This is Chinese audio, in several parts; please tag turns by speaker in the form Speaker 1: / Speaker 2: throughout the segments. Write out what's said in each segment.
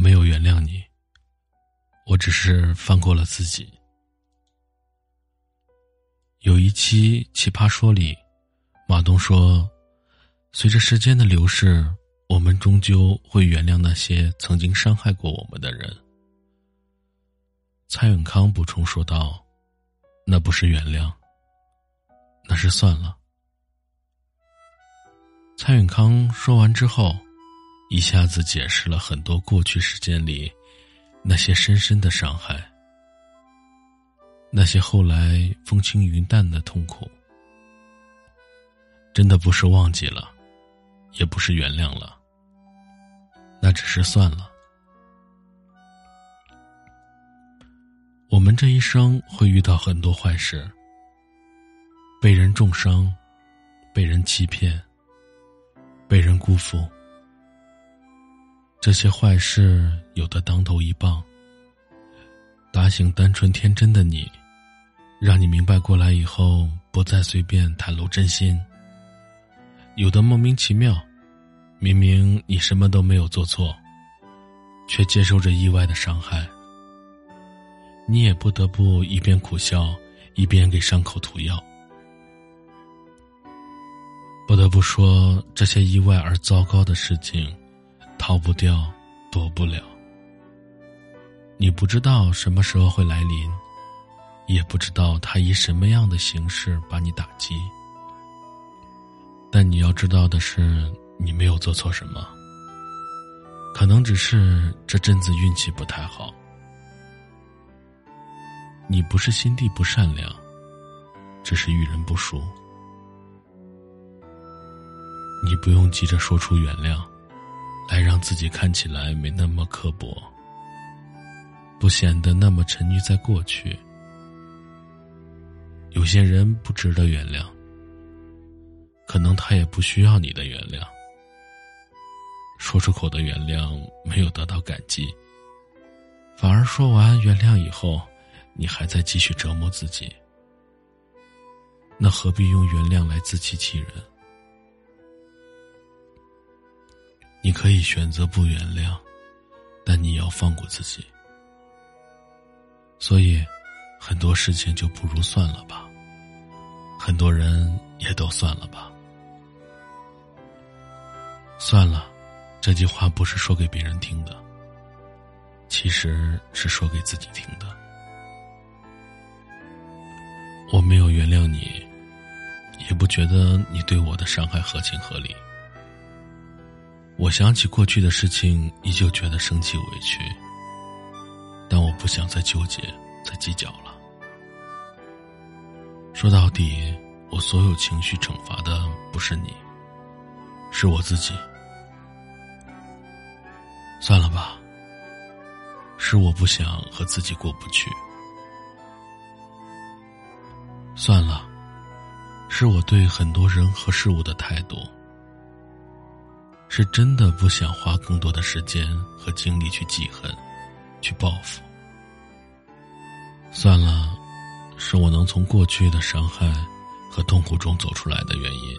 Speaker 1: 没有原谅你，我只是放过了自己。有一期《奇葩说》里，马东说：“随着时间的流逝，我们终究会原谅那些曾经伤害过我们的人。”蔡永康补充说道：“那不是原谅，那是算了。”蔡永康说完之后。一下子解释了很多过去时间里那些深深的伤害，那些后来风轻云淡的痛苦，真的不是忘记了，也不是原谅了，那只是算了。我们这一生会遇到很多坏事，被人重伤，被人欺骗，被人辜负。这些坏事有的当头一棒，打醒单纯天真的你，让你明白过来以后不再随便袒露真心；有的莫名其妙，明明你什么都没有做错，却接受着意外的伤害，你也不得不一边苦笑，一边给伤口涂药。不得不说，这些意外而糟糕的事情。逃不掉，躲不了。你不知道什么时候会来临，也不知道他以什么样的形式把你打击。但你要知道的是，你没有做错什么，可能只是这阵子运气不太好。你不是心地不善良，只是遇人不淑。你不用急着说出原谅。来让自己看起来没那么刻薄，不显得那么沉溺在过去。有些人不值得原谅，可能他也不需要你的原谅。说出口的原谅没有得到感激，反而说完原谅以后，你还在继续折磨自己，那何必用原谅来自欺欺人？你可以选择不原谅，但你要放过自己。所以，很多事情就不如算了吧。很多人也都算了吧。算了，这句话不是说给别人听的，其实是说给自己听的。我没有原谅你，也不觉得你对我的伤害合情合理。我想起过去的事情，依旧觉得生气委屈，但我不想再纠结、再计较了。说到底，我所有情绪惩罚的不是你，是我自己。算了吧，是我不想和自己过不去。算了，是我对很多人和事物的态度。是真的不想花更多的时间和精力去记恨，去报复。算了，是我能从过去的伤害和痛苦中走出来的原因。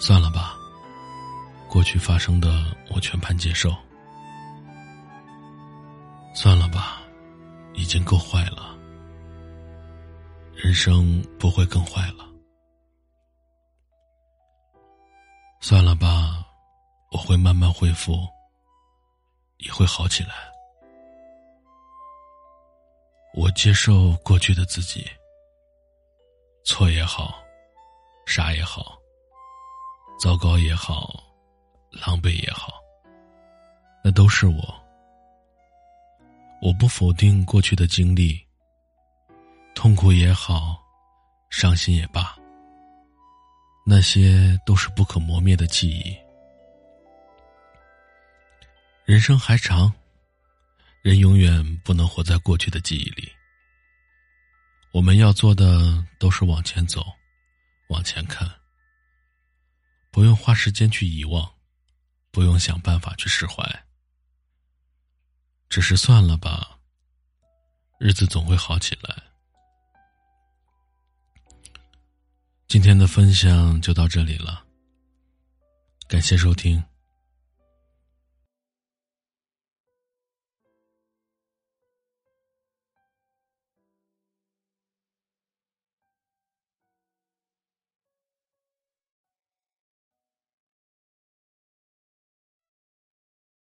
Speaker 1: 算了吧，过去发生的我全盘接受。算了吧，已经够坏了，人生不会更坏了。算了吧，我会慢慢恢复，也会好起来。我接受过去的自己，错也好，傻也好，糟糕也好，狼狈也好，那都是我。我不否定过去的经历，痛苦也好，伤心也罢。那些都是不可磨灭的记忆。人生还长，人永远不能活在过去的记忆里。我们要做的都是往前走，往前看。不用花时间去遗忘，不用想办法去释怀，只是算了吧。日子总会好起来。今天的分享就到这里了，感谢收听。